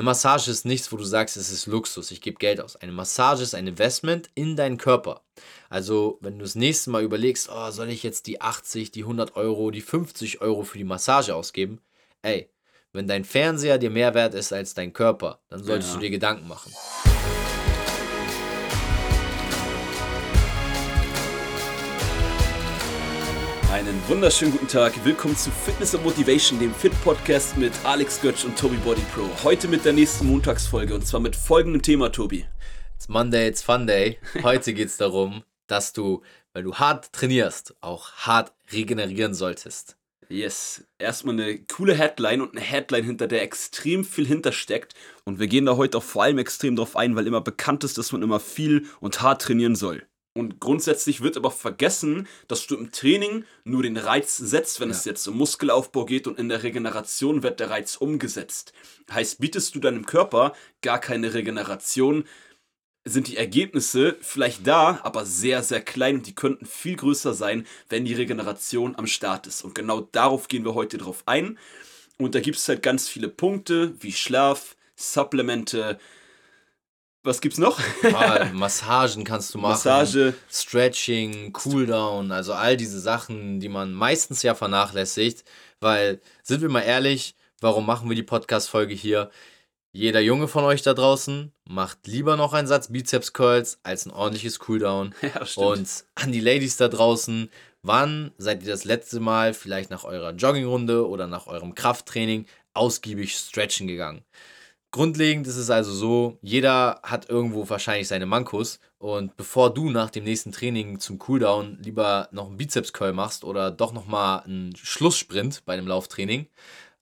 Eine Massage ist nichts, wo du sagst, es ist Luxus, ich gebe Geld aus. Eine Massage ist ein Investment in deinen Körper. Also, wenn du das nächste Mal überlegst, oh, soll ich jetzt die 80, die 100 Euro, die 50 Euro für die Massage ausgeben? Ey, wenn dein Fernseher dir mehr wert ist als dein Körper, dann solltest ja. du dir Gedanken machen. Einen wunderschönen guten Tag. Willkommen zu Fitness and Motivation, dem Fit Podcast mit Alex Götz und Tobi Body Pro. Heute mit der nächsten Montagsfolge und zwar mit folgendem Thema, Tobi. It's Monday, it's Fun Day. Heute geht es darum, dass du, weil du hart trainierst, auch hart regenerieren solltest. Yes, erstmal eine coole Headline und eine Headline, hinter der extrem viel hintersteckt. Und wir gehen da heute auch vor allem extrem drauf ein, weil immer bekannt ist, dass man immer viel und hart trainieren soll. Und grundsätzlich wird aber vergessen, dass du im Training nur den Reiz setzt, wenn ja. es jetzt um Muskelaufbau geht und in der Regeneration wird der Reiz umgesetzt. Heißt, bietest du deinem Körper gar keine Regeneration, sind die Ergebnisse vielleicht da, aber sehr, sehr klein und die könnten viel größer sein, wenn die Regeneration am Start ist. Und genau darauf gehen wir heute drauf ein. Und da gibt es halt ganz viele Punkte wie Schlaf, Supplemente, was gibt's noch? Massagen kannst du machen. Massage. Stretching, Cooldown, also all diese Sachen, die man meistens ja vernachlässigt. Weil, sind wir mal ehrlich, warum machen wir die Podcast-Folge hier? Jeder Junge von euch da draußen macht lieber noch einen Satz Bizeps Curls als ein ordentliches Cooldown. Ja, stimmt. Und an die Ladies da draußen, wann seid ihr das letzte Mal vielleicht nach eurer Joggingrunde oder nach eurem Krafttraining ausgiebig stretchen gegangen? Grundlegend ist es also so, jeder hat irgendwo wahrscheinlich seine Mankos und bevor du nach dem nächsten Training zum Cooldown lieber noch einen Bizeps-Curl machst oder doch nochmal einen Schlusssprint bei einem Lauftraining,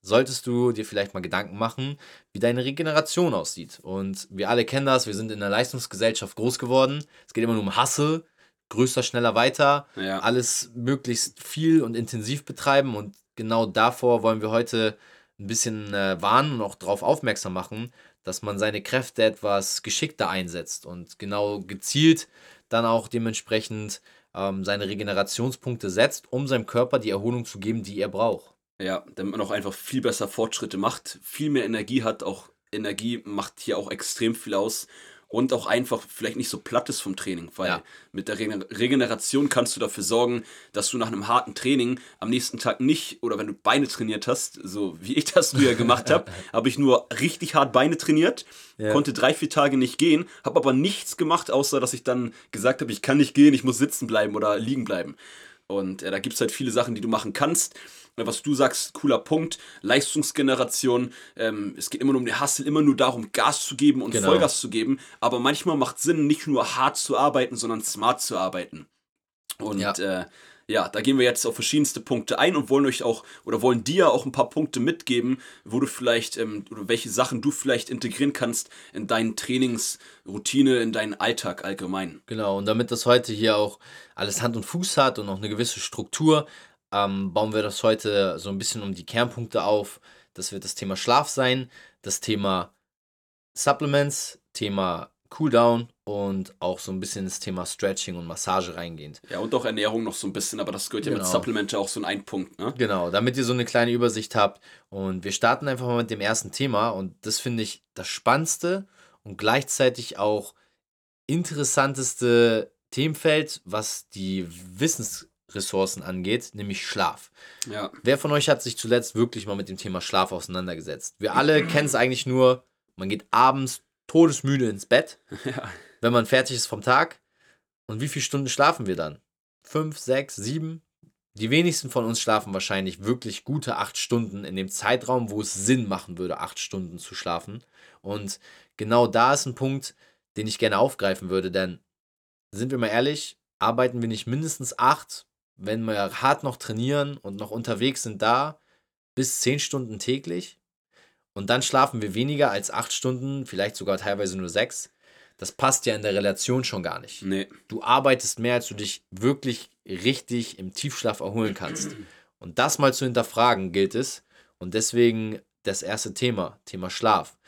solltest du dir vielleicht mal Gedanken machen, wie deine Regeneration aussieht. Und wir alle kennen das, wir sind in der Leistungsgesellschaft groß geworden. Es geht immer nur um Hustle, größer, schneller, weiter, ja. alles möglichst viel und intensiv betreiben und genau davor wollen wir heute ein bisschen äh, warnen und auch darauf aufmerksam machen, dass man seine Kräfte etwas geschickter einsetzt und genau gezielt dann auch dementsprechend ähm, seine Regenerationspunkte setzt, um seinem Körper die Erholung zu geben, die er braucht. Ja, damit man auch einfach viel besser Fortschritte macht, viel mehr Energie hat. Auch Energie macht hier auch extrem viel aus und auch einfach vielleicht nicht so platt ist vom Training, weil ja. mit der Regeneration kannst du dafür sorgen, dass du nach einem harten Training am nächsten Tag nicht oder wenn du Beine trainiert hast, so wie ich das früher gemacht habe, habe ich nur richtig hart Beine trainiert, ja. konnte drei, vier Tage nicht gehen, habe aber nichts gemacht, außer dass ich dann gesagt habe, ich kann nicht gehen, ich muss sitzen bleiben oder liegen bleiben. Und äh, da gibt es halt viele Sachen, die du machen kannst was du sagst, cooler Punkt, Leistungsgeneration. Ähm, es geht immer nur um den Hustle, immer nur darum, Gas zu geben und genau. Vollgas zu geben. Aber manchmal macht Sinn, nicht nur hart zu arbeiten, sondern smart zu arbeiten. Und ja. Äh, ja, da gehen wir jetzt auf verschiedenste Punkte ein und wollen euch auch oder wollen dir auch ein paar Punkte mitgeben, wo du vielleicht ähm, oder welche Sachen du vielleicht integrieren kannst in deinen Trainingsroutine, in deinen Alltag allgemein. Genau, und damit das heute hier auch alles Hand und Fuß hat und auch eine gewisse Struktur, ähm, bauen wir das heute so ein bisschen um die Kernpunkte auf. Das wird das Thema Schlaf sein, das Thema Supplements, Thema Cooldown und auch so ein bisschen das Thema Stretching und Massage reingehend. Ja, und auch Ernährung noch so ein bisschen, aber das gehört ja mit genau. Supplemente auch so in einen Punkt, ne? Genau, damit ihr so eine kleine Übersicht habt. Und wir starten einfach mal mit dem ersten Thema und das finde ich das spannendste und gleichzeitig auch interessanteste Themenfeld, was die Wissens Ressourcen angeht, nämlich Schlaf. Ja. Wer von euch hat sich zuletzt wirklich mal mit dem Thema Schlaf auseinandergesetzt? Wir alle kennen es eigentlich nur, man geht abends todesmüde ins Bett, ja. Wenn man fertig ist vom Tag. Und wie viele Stunden schlafen wir dann? Fünf, sechs, sieben? Die wenigsten von uns schlafen wahrscheinlich wirklich gute acht Stunden in dem Zeitraum, wo es Sinn machen würde, acht Stunden zu schlafen. Und genau da ist ein Punkt, den ich gerne aufgreifen würde, denn sind wir mal ehrlich, arbeiten wir nicht mindestens acht wenn wir hart noch trainieren und noch unterwegs sind da, bis 10 Stunden täglich. Und dann schlafen wir weniger als 8 Stunden, vielleicht sogar teilweise nur 6. Das passt ja in der Relation schon gar nicht. Nee. Du arbeitest mehr, als du dich wirklich richtig im Tiefschlaf erholen kannst. Und das mal zu hinterfragen gilt es. Und deswegen das erste Thema, Thema Schlaf.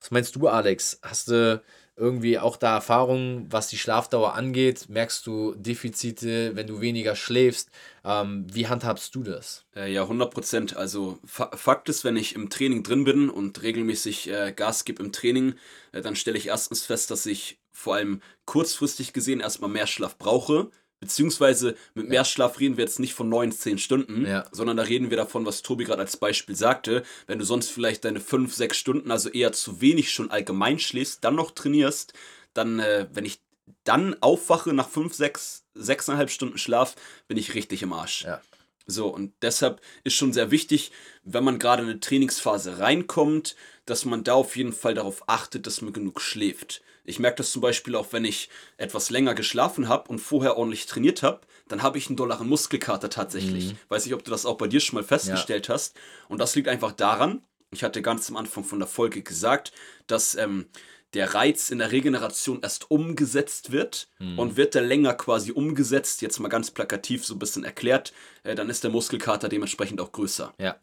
Was meinst du, Alex? Hast du irgendwie auch da Erfahrungen, was die Schlafdauer angeht? Merkst du Defizite, wenn du weniger schläfst? Ähm, wie handhabst du das? Äh, ja, 100 Prozent. Also Fakt ist, wenn ich im Training drin bin und regelmäßig äh, Gas gebe im Training, äh, dann stelle ich erstens fest, dass ich vor allem kurzfristig gesehen erstmal mehr Schlaf brauche Beziehungsweise mit mehr Schlaf reden wir jetzt nicht von 9, 10 Stunden, ja. sondern da reden wir davon, was Tobi gerade als Beispiel sagte. Wenn du sonst vielleicht deine 5, 6 Stunden, also eher zu wenig schon allgemein schläfst, dann noch trainierst, dann, äh, wenn ich dann aufwache nach 5, 6, 6,5 Stunden Schlaf, bin ich richtig im Arsch. Ja. So, und deshalb ist schon sehr wichtig, wenn man gerade in eine Trainingsphase reinkommt, dass man da auf jeden Fall darauf achtet, dass man genug schläft. Ich merke das zum Beispiel auch, wenn ich etwas länger geschlafen habe und vorher ordentlich trainiert habe, dann habe ich einen dollaren Muskelkater tatsächlich. Mhm. Weiß nicht, ob du das auch bei dir schon mal festgestellt ja. hast. Und das liegt einfach daran, ich hatte ganz am Anfang von der Folge gesagt, dass ähm, der Reiz in der Regeneration erst umgesetzt wird mhm. und wird der länger quasi umgesetzt, jetzt mal ganz plakativ so ein bisschen erklärt, äh, dann ist der Muskelkater dementsprechend auch größer. Ja.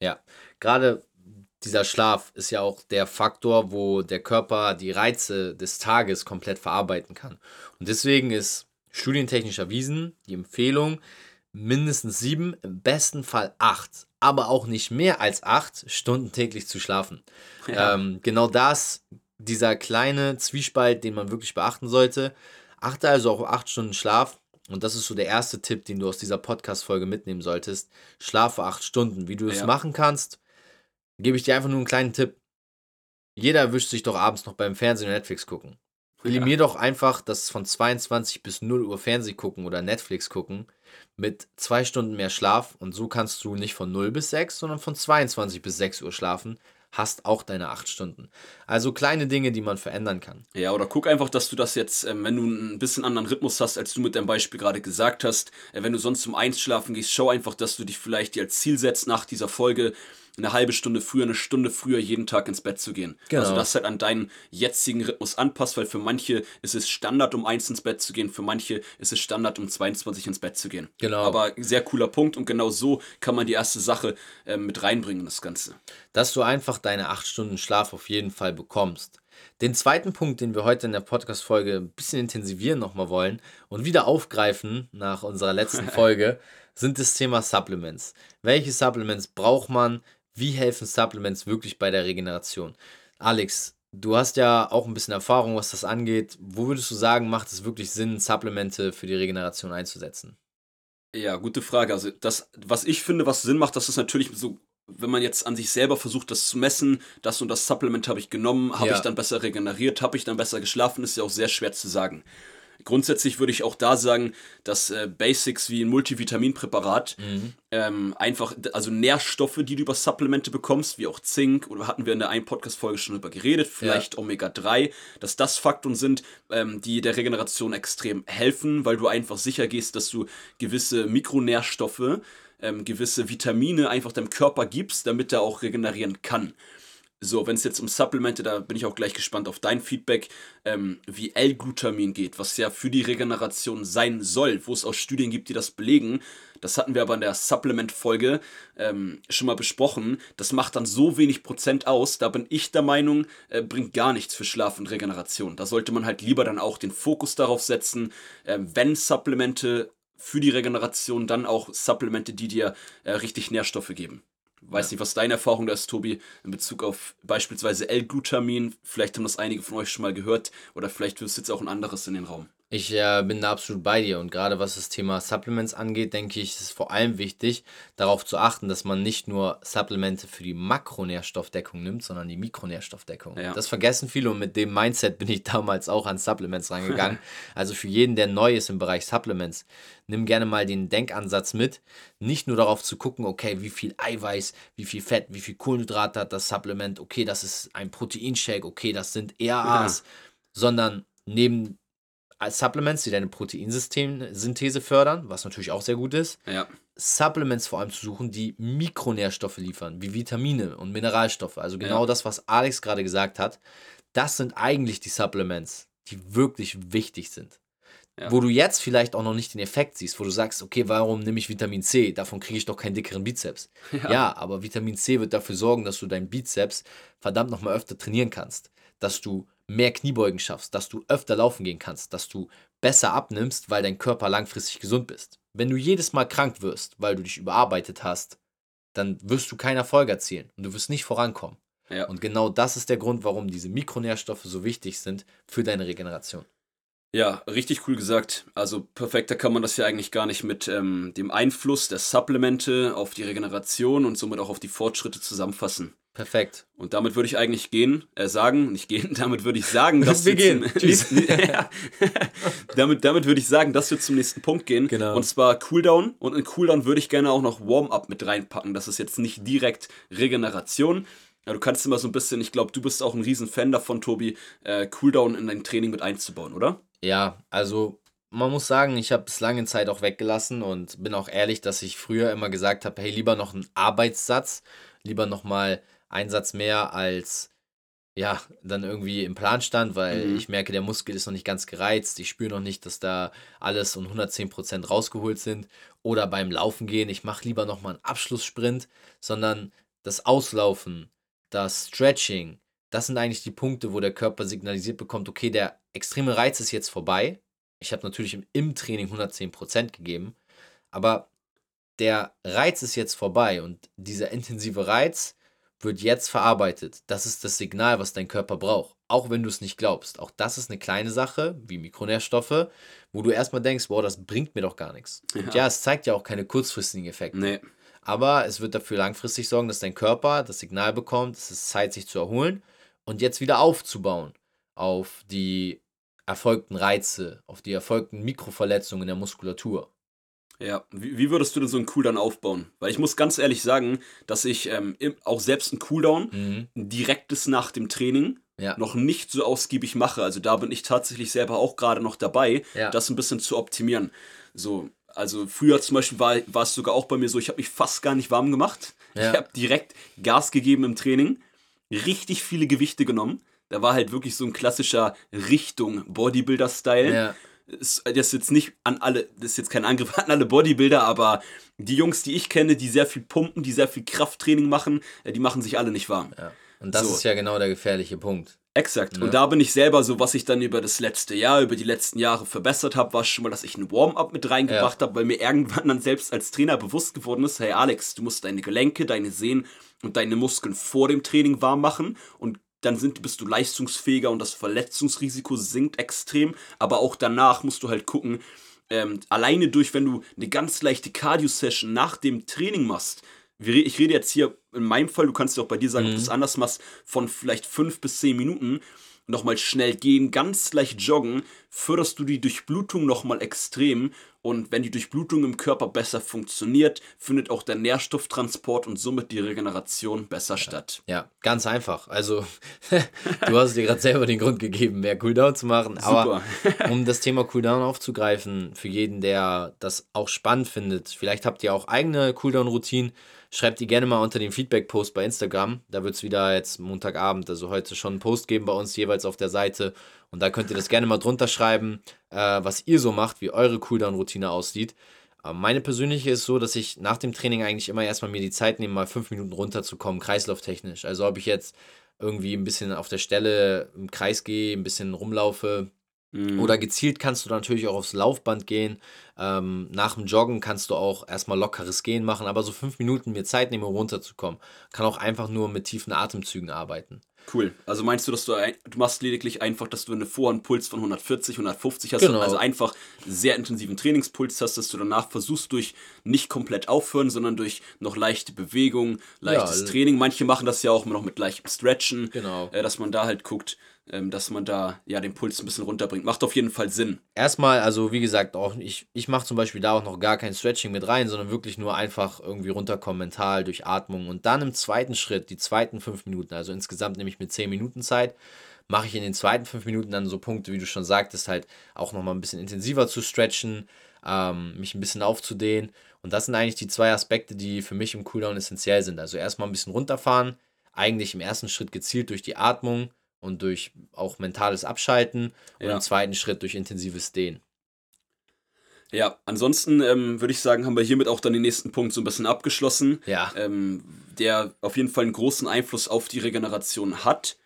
Ja. Gerade dieser Schlaf ist ja auch der Faktor, wo der Körper die Reize des Tages komplett verarbeiten kann. Und deswegen ist studientechnisch erwiesen die Empfehlung, mindestens sieben, im besten Fall acht, aber auch nicht mehr als acht Stunden täglich zu schlafen. Ja. Ähm, genau das, dieser kleine Zwiespalt, den man wirklich beachten sollte. Achte also auf acht Stunden Schlaf. Und das ist so der erste Tipp, den du aus dieser Podcast-Folge mitnehmen solltest. Schlafe acht Stunden. Wie du es ja. machen kannst, gebe ich dir einfach nur einen kleinen Tipp. Jeder erwischt sich doch abends noch beim Fernsehen und Netflix gucken. Eliminier ja. doch einfach das von 22 bis 0 Uhr Fernseh gucken oder Netflix gucken mit zwei Stunden mehr Schlaf und so kannst du nicht von 0 bis 6, sondern von 22 bis 6 Uhr schlafen hast auch deine acht Stunden. Also kleine Dinge, die man verändern kann. Ja, oder guck einfach, dass du das jetzt, ähm, wenn du ein bisschen anderen Rhythmus hast, als du mit deinem Beispiel gerade gesagt hast, äh, wenn du sonst um eins schlafen gehst, schau einfach, dass du dich vielleicht dir als Ziel setzt nach dieser Folge, eine halbe Stunde früher, eine Stunde früher jeden Tag ins Bett zu gehen. Genau. Also das halt an deinen jetzigen Rhythmus anpasst, weil für manche ist es Standard, um eins ins Bett zu gehen, für manche ist es Standard, um 22 ins Bett zu gehen. Genau. Aber sehr cooler Punkt und genau so kann man die erste Sache äh, mit reinbringen, das Ganze. Dass du einfach deine acht Stunden Schlaf auf jeden Fall bekommst. Den zweiten Punkt, den wir heute in der Podcast-Folge ein bisschen intensivieren nochmal wollen und wieder aufgreifen nach unserer letzten Folge, sind das Thema Supplements. Welche Supplements braucht man? Wie helfen Supplements wirklich bei der Regeneration? Alex, du hast ja auch ein bisschen Erfahrung, was das angeht. Wo würdest du sagen, macht es wirklich Sinn, Supplemente für die Regeneration einzusetzen? Ja, gute Frage. Also das, was ich finde, was Sinn macht, das ist natürlich so, wenn man jetzt an sich selber versucht, das zu messen, das und das Supplement habe ich genommen, habe ja. ich dann besser regeneriert, habe ich dann besser geschlafen, ist ja auch sehr schwer zu sagen. Grundsätzlich würde ich auch da sagen, dass äh, Basics wie ein Multivitaminpräparat mhm. ähm, einfach, also Nährstoffe, die du über Supplemente bekommst, wie auch Zink, oder hatten wir in der einen Podcast-Folge schon drüber geredet, vielleicht ja. Omega-3, dass das Faktoren sind, ähm, die der Regeneration extrem helfen, weil du einfach sicher gehst, dass du gewisse Mikronährstoffe, ähm, gewisse Vitamine einfach deinem Körper gibst, damit er auch regenerieren kann. So, wenn es jetzt um Supplemente, da bin ich auch gleich gespannt auf dein Feedback, ähm, wie L-Glutamin geht, was ja für die Regeneration sein soll, wo es auch Studien gibt, die das belegen. Das hatten wir aber in der Supplement-Folge ähm, schon mal besprochen. Das macht dann so wenig Prozent aus. Da bin ich der Meinung, äh, bringt gar nichts für Schlaf und Regeneration. Da sollte man halt lieber dann auch den Fokus darauf setzen, äh, wenn Supplemente für die Regeneration, dann auch Supplemente, die dir äh, richtig Nährstoffe geben. Weiß nicht, was deine Erfahrung da ist, Tobi, in Bezug auf beispielsweise L-Glutamin. Vielleicht haben das einige von euch schon mal gehört oder vielleicht wirst du jetzt auch ein anderes in den Raum. Ich äh, bin da absolut bei dir und gerade was das Thema Supplements angeht, denke ich, ist es vor allem wichtig, darauf zu achten, dass man nicht nur Supplemente für die Makronährstoffdeckung nimmt, sondern die Mikronährstoffdeckung. Ja. Das vergessen viele und mit dem Mindset bin ich damals auch an Supplements rangegangen. also für jeden, der neu ist im Bereich Supplements, nimm gerne mal den Denkansatz mit, nicht nur darauf zu gucken, okay, wie viel Eiweiß, wie viel Fett, wie viel Kohlenhydrate hat das Supplement, okay, das ist ein Proteinshake, okay, das sind ERAs, ja. sondern neben Supplements, die deine Proteinsynthese fördern, was natürlich auch sehr gut ist. Ja. Supplements vor allem zu suchen, die Mikronährstoffe liefern, wie Vitamine und Mineralstoffe. Also genau ja. das, was Alex gerade gesagt hat. Das sind eigentlich die Supplements, die wirklich wichtig sind. Ja. Wo du jetzt vielleicht auch noch nicht den Effekt siehst, wo du sagst, okay, warum nehme ich Vitamin C? Davon kriege ich doch keinen dickeren Bizeps. Ja. ja, aber Vitamin C wird dafür sorgen, dass du deinen Bizeps verdammt nochmal öfter trainieren kannst. Dass du mehr Kniebeugen schaffst, dass du öfter laufen gehen kannst, dass du besser abnimmst, weil dein Körper langfristig gesund bist. Wenn du jedes Mal krank wirst, weil du dich überarbeitet hast, dann wirst du keinen Erfolg erzielen und du wirst nicht vorankommen. Ja. Und genau das ist der Grund, warum diese Mikronährstoffe so wichtig sind für deine Regeneration. Ja, richtig cool gesagt. Also perfekter kann man das ja eigentlich gar nicht mit ähm, dem Einfluss der Supplemente auf die Regeneration und somit auch auf die Fortschritte zusammenfassen. Perfekt. Und damit würde ich eigentlich gehen, äh, sagen, nicht gehen, damit würde ich sagen, dass wir gehen. Nächsten, damit, damit würde ich sagen, dass wir zum nächsten Punkt gehen. Genau. Und zwar Cooldown. Und in Cooldown würde ich gerne auch noch Warm-up mit reinpacken. Das ist jetzt nicht direkt Regeneration. Ja, du kannst immer so ein bisschen, ich glaube, du bist auch ein riesen Fan davon, Tobi, äh, Cooldown in dein Training mit einzubauen, oder? Ja, also man muss sagen, ich habe es lange Zeit auch weggelassen und bin auch ehrlich, dass ich früher immer gesagt habe, hey, lieber noch einen Arbeitssatz, lieber noch mal einen Satz mehr als ja, dann irgendwie im Plan stand, weil mhm. ich merke, der Muskel ist noch nicht ganz gereizt. Ich spüre noch nicht, dass da alles und 110% rausgeholt sind. Oder beim Laufen gehen, ich mache lieber nochmal einen Abschlusssprint, sondern das Auslaufen, das Stretching, das sind eigentlich die Punkte, wo der Körper signalisiert bekommt, okay, der extreme Reiz ist jetzt vorbei. Ich habe natürlich im, im Training 110% gegeben, aber der Reiz ist jetzt vorbei und dieser intensive Reiz wird jetzt verarbeitet. Das ist das Signal, was dein Körper braucht. Auch wenn du es nicht glaubst. Auch das ist eine kleine Sache, wie Mikronährstoffe, wo du erstmal denkst, wow, das bringt mir doch gar nichts. Ja. Und ja, es zeigt ja auch keine kurzfristigen Effekte. Nee. Aber es wird dafür langfristig sorgen, dass dein Körper das Signal bekommt, es ist Zeit, sich zu erholen und jetzt wieder aufzubauen auf die erfolgten Reize, auf die erfolgten Mikroverletzungen in der Muskulatur. Ja, wie, wie, würdest du denn so einen Cooldown aufbauen? Weil ich muss ganz ehrlich sagen, dass ich ähm, auch selbst einen Cooldown mhm. direktes nach dem Training ja. noch nicht so ausgiebig mache. Also da bin ich tatsächlich selber auch gerade noch dabei, ja. das ein bisschen zu optimieren. So, also früher zum Beispiel war, war es sogar auch bei mir so, ich habe mich fast gar nicht warm gemacht. Ja. Ich habe direkt Gas gegeben im Training, richtig viele Gewichte genommen. Da war halt wirklich so ein klassischer Richtung Bodybuilder-Style. Ja das ist jetzt nicht an alle, das ist jetzt kein Angriff an alle Bodybuilder, aber die Jungs, die ich kenne, die sehr viel pumpen, die sehr viel Krafttraining machen, äh, die machen sich alle nicht warm. Ja. Und das so. ist ja genau der gefährliche Punkt. Exakt. Ne? Und da bin ich selber so, was ich dann über das letzte Jahr, über die letzten Jahre verbessert habe, war schon mal, dass ich ein Warm-up mit reingebracht ja. habe, weil mir irgendwann dann selbst als Trainer bewusst geworden ist, hey Alex, du musst deine Gelenke, deine Sehnen und deine Muskeln vor dem Training warm machen und dann sind, bist du leistungsfähiger und das Verletzungsrisiko sinkt extrem. Aber auch danach musst du halt gucken, ähm, alleine durch, wenn du eine ganz leichte Cardio-Session nach dem Training machst. Ich rede jetzt hier in meinem Fall, du kannst ja auch bei dir sagen, mhm. ob du es anders machst, von vielleicht fünf bis zehn Minuten nochmal schnell gehen, ganz leicht joggen, förderst du die Durchblutung nochmal extrem und wenn die Durchblutung im Körper besser funktioniert, findet auch der Nährstofftransport und somit die Regeneration besser ja. statt. Ja, ganz einfach. Also, du hast dir gerade selber den Grund gegeben, mehr Cooldown zu machen. Aber um das Thema Cooldown aufzugreifen, für jeden, der das auch spannend findet, vielleicht habt ihr auch eigene Cooldown-Routinen Schreibt die gerne mal unter den Feedback-Post bei Instagram. Da wird es wieder jetzt Montagabend, also heute schon einen Post geben bei uns jeweils auf der Seite. Und da könnt ihr das gerne mal drunter schreiben, äh, was ihr so macht, wie eure Cooldown-Routine aussieht. Äh, meine persönliche ist so, dass ich nach dem Training eigentlich immer erstmal mir die Zeit nehme, mal fünf Minuten runterzukommen, kreislauftechnisch. Also ob ich jetzt irgendwie ein bisschen auf der Stelle im Kreis gehe, ein bisschen rumlaufe, Mhm. Oder gezielt kannst du natürlich auch aufs Laufband gehen. Ähm, nach dem Joggen kannst du auch erstmal lockeres Gehen machen, aber so fünf Minuten mir Zeit nehmen, um runterzukommen. Kann auch einfach nur mit tiefen Atemzügen arbeiten. Cool. Also meinst du, dass du, du machst lediglich einfach, dass du eine Vorhandpuls von 140, 150 hast, genau. also einfach sehr intensiven Trainingspuls hast, dass du danach versuchst durch nicht komplett aufhören, sondern durch noch leichte Bewegung, leichtes ja, Training. Manche machen das ja auch noch mit leichtem Stretchen, genau. Äh, dass man da halt guckt, dass man da ja den Puls ein bisschen runterbringt. Macht auf jeden Fall Sinn. Erstmal, also wie gesagt, auch ich, ich mache zum Beispiel da auch noch gar kein Stretching mit rein, sondern wirklich nur einfach irgendwie runterkommen mental durch Atmung. Und dann im zweiten Schritt, die zweiten fünf Minuten, also insgesamt nehme ich mit zehn Minuten Zeit, mache ich in den zweiten fünf Minuten dann so Punkte, wie du schon sagtest, halt auch nochmal ein bisschen intensiver zu stretchen, ähm, mich ein bisschen aufzudehnen. Und das sind eigentlich die zwei Aspekte, die für mich im Cooldown essentiell sind. Also erstmal ein bisschen runterfahren, eigentlich im ersten Schritt gezielt durch die Atmung und durch auch mentales Abschalten und ja. im zweiten Schritt durch intensives Dehnen. Ja, ansonsten ähm, würde ich sagen, haben wir hiermit auch dann den nächsten Punkt so ein bisschen abgeschlossen, ja. ähm, der auf jeden Fall einen großen Einfluss auf die Regeneration hat.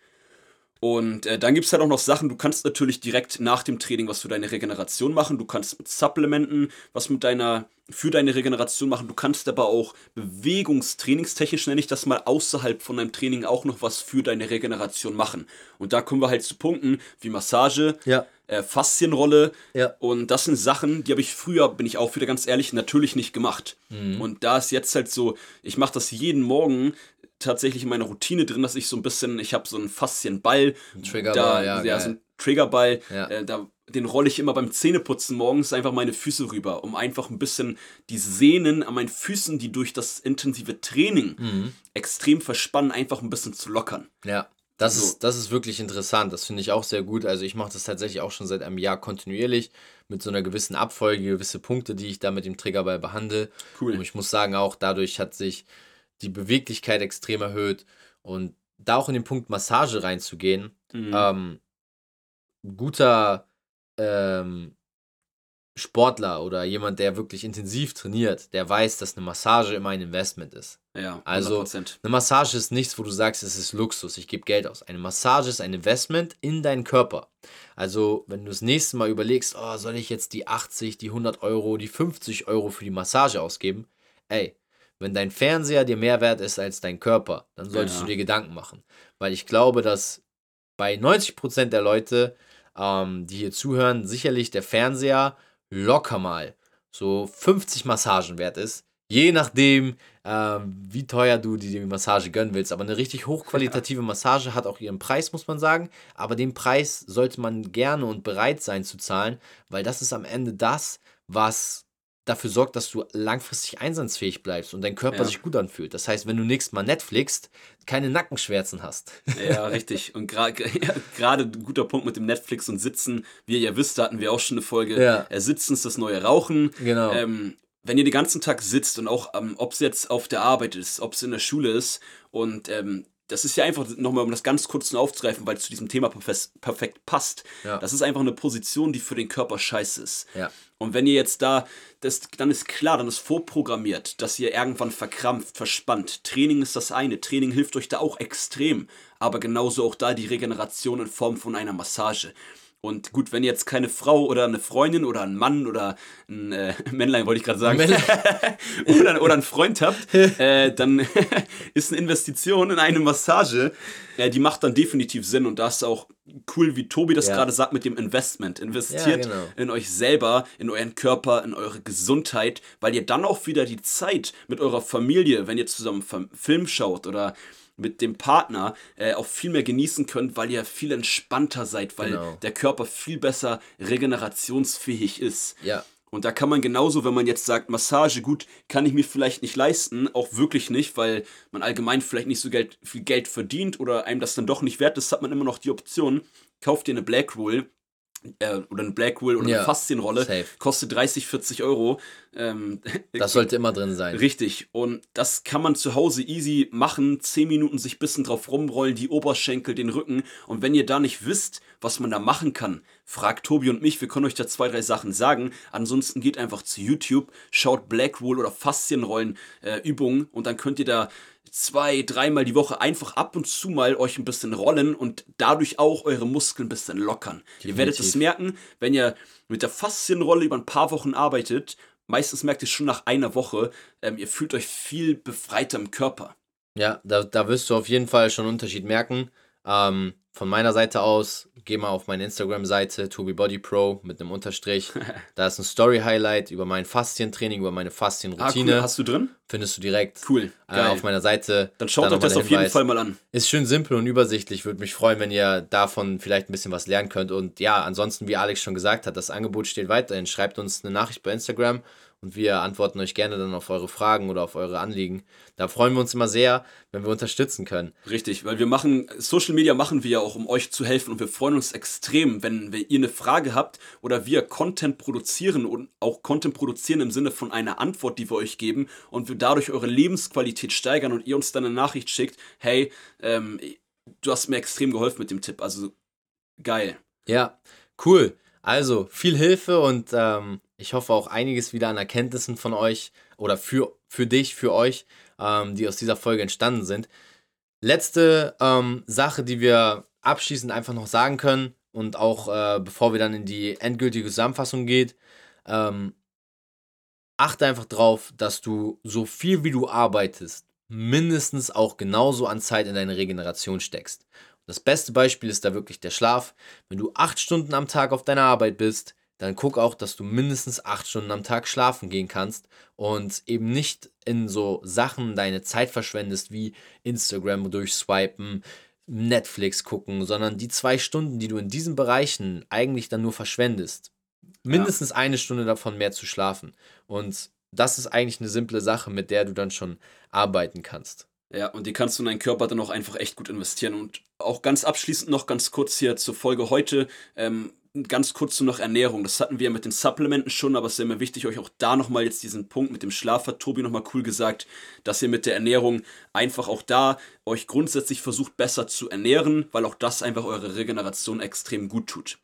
Und äh, dann gibt es halt auch noch Sachen, du kannst natürlich direkt nach dem Training was für deine Regeneration machen. Du kannst mit Supplementen was mit deiner, für deine Regeneration machen. Du kannst aber auch bewegungstrainingstechnisch, nenne ich das mal, außerhalb von deinem Training auch noch was für deine Regeneration machen. Und da kommen wir halt zu Punkten wie Massage, ja. äh, Faszienrolle. Ja. Und das sind Sachen, die habe ich früher, bin ich auch wieder ganz ehrlich, natürlich nicht gemacht. Mhm. Und da ist jetzt halt so, ich mache das jeden Morgen tatsächlich in meiner Routine drin, dass ich so ein bisschen, ich habe so einen Faszienball, ein Triggerball, da, ja, ja so ein Triggerball, ja. äh, da, den rolle ich immer beim Zähneputzen morgens einfach meine Füße rüber, um einfach ein bisschen die Sehnen an meinen Füßen, die durch das intensive Training mhm. extrem verspannen, einfach ein bisschen zu lockern. Ja. Das, so. ist, das ist wirklich interessant. Das finde ich auch sehr gut. Also ich mache das tatsächlich auch schon seit einem Jahr kontinuierlich mit so einer gewissen Abfolge, gewisse Punkte, die ich da mit dem Triggerball behandle. Cool. Und ich muss sagen, auch dadurch hat sich die Beweglichkeit extrem erhöht und da auch in den Punkt Massage reinzugehen. Mhm. Ähm, guter ähm, Sportler oder jemand, der wirklich intensiv trainiert, der weiß, dass eine Massage immer ein Investment ist. Ja, 100%. also eine Massage ist nichts, wo du sagst, es ist Luxus, ich gebe Geld aus. Eine Massage ist ein Investment in deinen Körper. Also wenn du das nächste Mal überlegst, oh, soll ich jetzt die 80, die 100 Euro, die 50 Euro für die Massage ausgeben? Ey, wenn dein Fernseher dir mehr wert ist als dein Körper, dann solltest ja. du dir Gedanken machen. Weil ich glaube, dass bei 90% der Leute, ähm, die hier zuhören, sicherlich der Fernseher locker mal so 50 Massagen wert ist. Je nachdem, äh, wie teuer du dir die Massage gönnen willst. Aber eine richtig hochqualitative Massage hat auch ihren Preis, muss man sagen. Aber den Preis sollte man gerne und bereit sein zu zahlen, weil das ist am Ende das, was dafür sorgt, dass du langfristig einsatzfähig bleibst und dein Körper ja. sich gut anfühlt. Das heißt, wenn du nächstes Mal Netflix keine Nackenschmerzen hast. Ja, richtig. Und gerade ja, ein guter Punkt mit dem Netflix und Sitzen. Wie ihr ja wisst, da hatten wir auch schon eine Folge. Ja. Äh, Sitzen ist das neue Rauchen. Genau. Ähm, wenn ihr den ganzen Tag sitzt und auch, ähm, ob es jetzt auf der Arbeit ist, ob es in der Schule ist und ähm, das ist ja einfach nochmal, um das ganz kurz noch aufzugreifen, weil es zu diesem Thema perfekt passt. Ja. Das ist einfach eine Position, die für den Körper scheiße ist. Ja. Und wenn ihr jetzt da, das, dann ist klar, dann ist vorprogrammiert, dass ihr irgendwann verkrampft, verspannt. Training ist das eine. Training hilft euch da auch extrem. Aber genauso auch da die Regeneration in Form von einer Massage. Und gut, wenn ihr jetzt keine Frau oder eine Freundin oder einen Mann oder ein äh, Männlein, wollte ich gerade sagen, oder, oder einen Freund habt, äh, dann ist eine Investition in eine Massage, äh, die macht dann definitiv Sinn. Und da ist auch cool, wie Tobi das ja. gerade sagt mit dem Investment. Investiert ja, genau. in euch selber, in euren Körper, in eure Gesundheit, weil ihr dann auch wieder die Zeit mit eurer Familie, wenn ihr zusammen Film schaut oder mit dem Partner äh, auch viel mehr genießen könnt, weil ihr viel entspannter seid, weil genau. der Körper viel besser regenerationsfähig ist. Ja. Und da kann man genauso, wenn man jetzt sagt, Massage, gut, kann ich mir vielleicht nicht leisten, auch wirklich nicht, weil man allgemein vielleicht nicht so Geld, viel Geld verdient oder einem das dann doch nicht wert ist, hat man immer noch die Option, kauft dir eine Black Roll äh, oder eine Blackwool oder ja, eine Faszienrolle, safe. kostet 30, 40 Euro. Ähm, das sollte immer drin sein. Richtig. Und das kann man zu Hause easy machen. 10 Minuten sich ein bisschen drauf rumrollen, die Oberschenkel, den Rücken. Und wenn ihr da nicht wisst, was man da machen kann, fragt Tobi und mich. Wir können euch da zwei, drei Sachen sagen. Ansonsten geht einfach zu YouTube, schaut Blackwool oder Faszienrollen äh, Übungen und dann könnt ihr da zwei, dreimal die Woche einfach ab und zu mal euch ein bisschen rollen und dadurch auch eure Muskeln ein bisschen lockern. Definitiv. Ihr werdet es merken, wenn ihr mit der Faszienrolle über ein paar Wochen arbeitet, meistens merkt ihr schon nach einer Woche, ähm, ihr fühlt euch viel befreiter im Körper. Ja, da, da wirst du auf jeden Fall schon einen Unterschied merken. Ähm, von meiner Seite aus, geh mal auf meine Instagram-Seite, TobiBodyPro mit einem Unterstrich. da ist ein Story-Highlight über mein Faszientraining, über meine Faszienroutine. Ah, cool. Hast du drin? Findest du direkt. Cool. Äh, auf meiner Seite. Dann schaut euch das auf jeden Fall mal an. Ist schön simpel und übersichtlich. Würde mich freuen, wenn ihr davon vielleicht ein bisschen was lernen könnt. Und ja, ansonsten, wie Alex schon gesagt hat, das Angebot steht weiterhin. Schreibt uns eine Nachricht bei Instagram und wir antworten euch gerne dann auf eure Fragen oder auf eure Anliegen. Da freuen wir uns immer sehr, wenn wir unterstützen können. Richtig, weil wir machen, Social Media machen wir ja auch, um euch zu helfen und wir freuen uns extrem, wenn, wenn ihr eine Frage habt oder wir Content produzieren und auch Content produzieren im Sinne von einer Antwort, die wir euch geben und wir dadurch eure Lebensqualität steigern und ihr uns dann eine Nachricht schickt, hey, ähm, du hast mir extrem geholfen mit dem Tipp, also geil. Ja, cool. Also viel Hilfe und ähm, ich hoffe auch einiges wieder an Erkenntnissen von euch oder für, für dich, für euch, ähm, die aus dieser Folge entstanden sind. Letzte ähm, Sache, die wir abschließend einfach noch sagen können und auch äh, bevor wir dann in die endgültige Zusammenfassung geht, ähm, achte einfach drauf, dass du so viel wie du arbeitest, mindestens auch genauso an Zeit in deine Regeneration steckst. Das beste Beispiel ist da wirklich der Schlaf. Wenn du acht Stunden am Tag auf deiner Arbeit bist, dann guck auch, dass du mindestens acht Stunden am Tag schlafen gehen kannst und eben nicht in so Sachen deine Zeit verschwendest wie Instagram durchswipen, Netflix gucken, sondern die zwei Stunden, die du in diesen Bereichen eigentlich dann nur verschwendest, mindestens ja. eine Stunde davon mehr zu schlafen. Und das ist eigentlich eine simple Sache, mit der du dann schon arbeiten kannst. Ja, und die kannst du in deinen Körper dann auch einfach echt gut investieren. Und auch ganz abschließend noch ganz kurz hier zur Folge heute. Ähm, ganz kurz noch Ernährung. Das hatten wir mit den Supplementen schon, aber es ist immer wichtig, euch auch da nochmal jetzt diesen Punkt mit dem Schlaf hat Tobi nochmal cool gesagt, dass ihr mit der Ernährung einfach auch da euch grundsätzlich versucht besser zu ernähren, weil auch das einfach eure Regeneration extrem gut tut.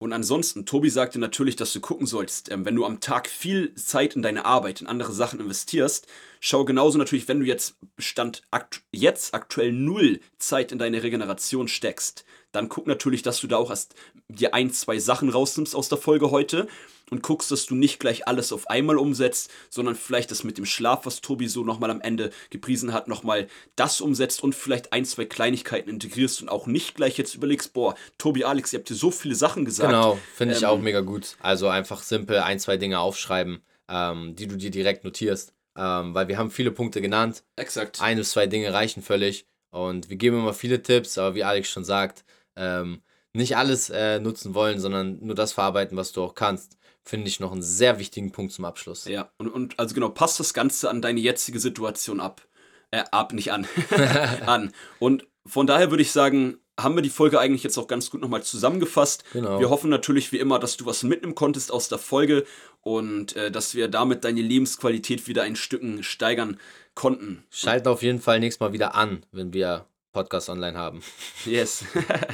Und ansonsten, Tobi sagte natürlich, dass du gucken sollst, ähm, wenn du am Tag viel Zeit in deine Arbeit, in andere Sachen investierst, schau genauso natürlich, wenn du jetzt Stand akt jetzt aktuell null Zeit in deine Regeneration steckst, dann guck natürlich, dass du da auch erst dir ein, zwei Sachen rausnimmst aus der Folge heute und guckst, dass du nicht gleich alles auf einmal umsetzt, sondern vielleicht das mit dem Schlaf, was Tobi so nochmal am Ende gepriesen hat, nochmal das umsetzt und vielleicht ein, zwei Kleinigkeiten integrierst und auch nicht gleich jetzt überlegst, boah, Tobi, Alex, ihr habt dir so viele Sachen gesagt. Genau, finde ich ähm, auch mega gut. Also einfach simpel ein, zwei Dinge aufschreiben, ähm, die du dir direkt notierst, ähm, weil wir haben viele Punkte genannt. Exakt. Ein bis zwei Dinge reichen völlig und wir geben immer viele Tipps, aber wie Alex schon sagt, ähm, nicht alles äh, nutzen wollen, sondern nur das verarbeiten, was du auch kannst, finde ich noch einen sehr wichtigen Punkt zum Abschluss. Ja, und, und also genau, passt das Ganze an deine jetzige Situation ab. Äh, ab, nicht an. an. Und von daher würde ich sagen, haben wir die Folge eigentlich jetzt auch ganz gut nochmal zusammengefasst. Genau. Wir hoffen natürlich wie immer, dass du was mitnehmen konntest aus der Folge und äh, dass wir damit deine Lebensqualität wieder ein Stücken steigern konnten. Schalt auf jeden Fall nächstes Mal wieder an, wenn wir Podcast online haben. Yes.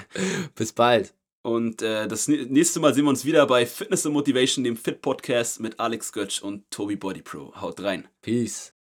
Bis bald. Und äh, das nächste Mal sehen wir uns wieder bei Fitness and Motivation, dem Fit Podcast mit Alex Götsch und Toby Body Pro. Haut rein. Peace.